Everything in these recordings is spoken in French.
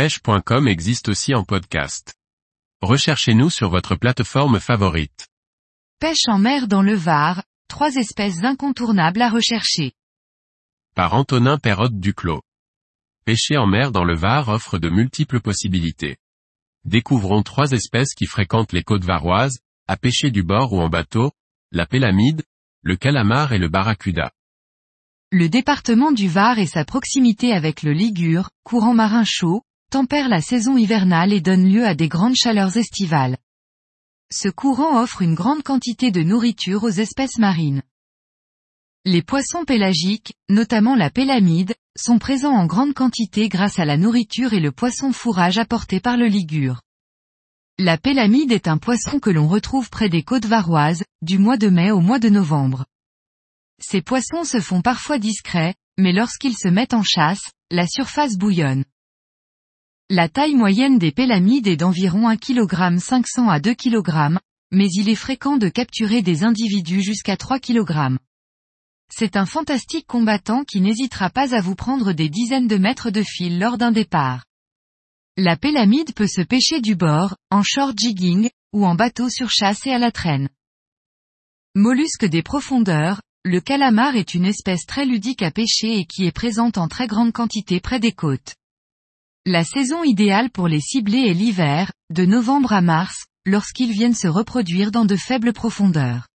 pêche.com existe aussi en podcast. Recherchez-nous sur votre plateforme favorite. Pêche en mer dans le Var, trois espèces incontournables à rechercher. Par Antonin Perrotte Duclos. Pêcher en mer dans le Var offre de multiples possibilités. Découvrons trois espèces qui fréquentent les côtes varoises, à pêcher du bord ou en bateau, la pélamide, le calamar et le barracuda. Le département du Var et sa proximité avec le Ligure, courant marin chaud, tempère la saison hivernale et donne lieu à des grandes chaleurs estivales. Ce courant offre une grande quantité de nourriture aux espèces marines. Les poissons pélagiques, notamment la pélamide, sont présents en grande quantité grâce à la nourriture et le poisson fourrage apporté par le Ligure. La pélamide est un poisson que l'on retrouve près des côtes varoises, du mois de mai au mois de novembre. Ces poissons se font parfois discrets, mais lorsqu'ils se mettent en chasse, la surface bouillonne. La taille moyenne des pélamides est d'environ 1 kg 500 à 2 kg, mais il est fréquent de capturer des individus jusqu'à 3 kg. C'est un fantastique combattant qui n'hésitera pas à vous prendre des dizaines de mètres de fil lors d'un départ. La pélamide peut se pêcher du bord, en short jigging, ou en bateau sur chasse et à la traîne. Mollusque des profondeurs, le calamar est une espèce très ludique à pêcher et qui est présente en très grande quantité près des côtes. La saison idéale pour les cibler est l'hiver, de novembre à mars, lorsqu'ils viennent se reproduire dans de faibles profondeurs.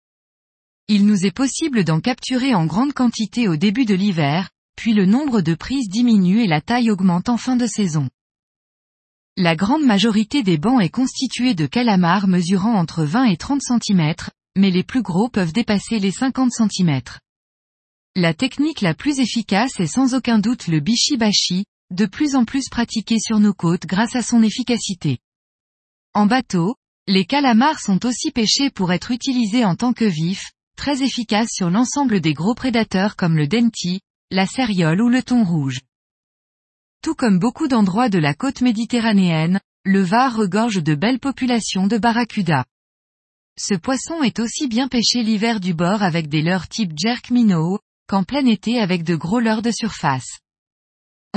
Il nous est possible d'en capturer en grande quantité au début de l'hiver, puis le nombre de prises diminue et la taille augmente en fin de saison. La grande majorité des bancs est constituée de calamars mesurant entre 20 et 30 cm, mais les plus gros peuvent dépasser les 50 cm. La technique la plus efficace est sans aucun doute le bishi-bashi, de plus en plus pratiqué sur nos côtes grâce à son efficacité. En bateau, les calamars sont aussi pêchés pour être utilisés en tant que vifs, très efficaces sur l'ensemble des gros prédateurs comme le denti, la céréole ou le thon rouge. Tout comme beaucoup d'endroits de la côte méditerranéenne, le Var regorge de belles populations de barracuda. Ce poisson est aussi bien pêché l'hiver du bord avec des leurres type jerk minnow, qu'en plein été avec de gros leurres de surface.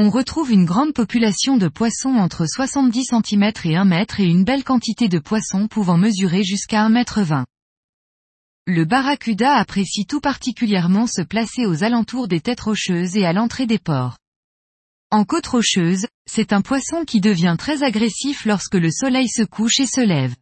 On retrouve une grande population de poissons entre 70 cm et 1 m et une belle quantité de poissons pouvant mesurer jusqu'à 1 m 20. Le barracuda apprécie tout particulièrement se placer aux alentours des têtes rocheuses et à l'entrée des ports. En côte rocheuse, c'est un poisson qui devient très agressif lorsque le soleil se couche et se lève.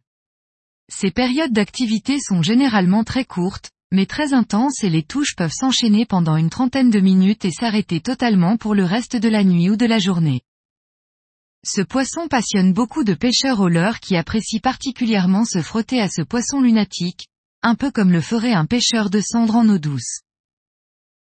Ces périodes d'activité sont généralement très courtes, mais très intenses et les touches peuvent s'enchaîner pendant une trentaine de minutes et s'arrêter totalement pour le reste de la nuit ou de la journée. Ce poisson passionne beaucoup de pêcheurs au leurre qui apprécient particulièrement se frotter à ce poisson lunatique, un peu comme le ferait un pêcheur de cendre en eau douce.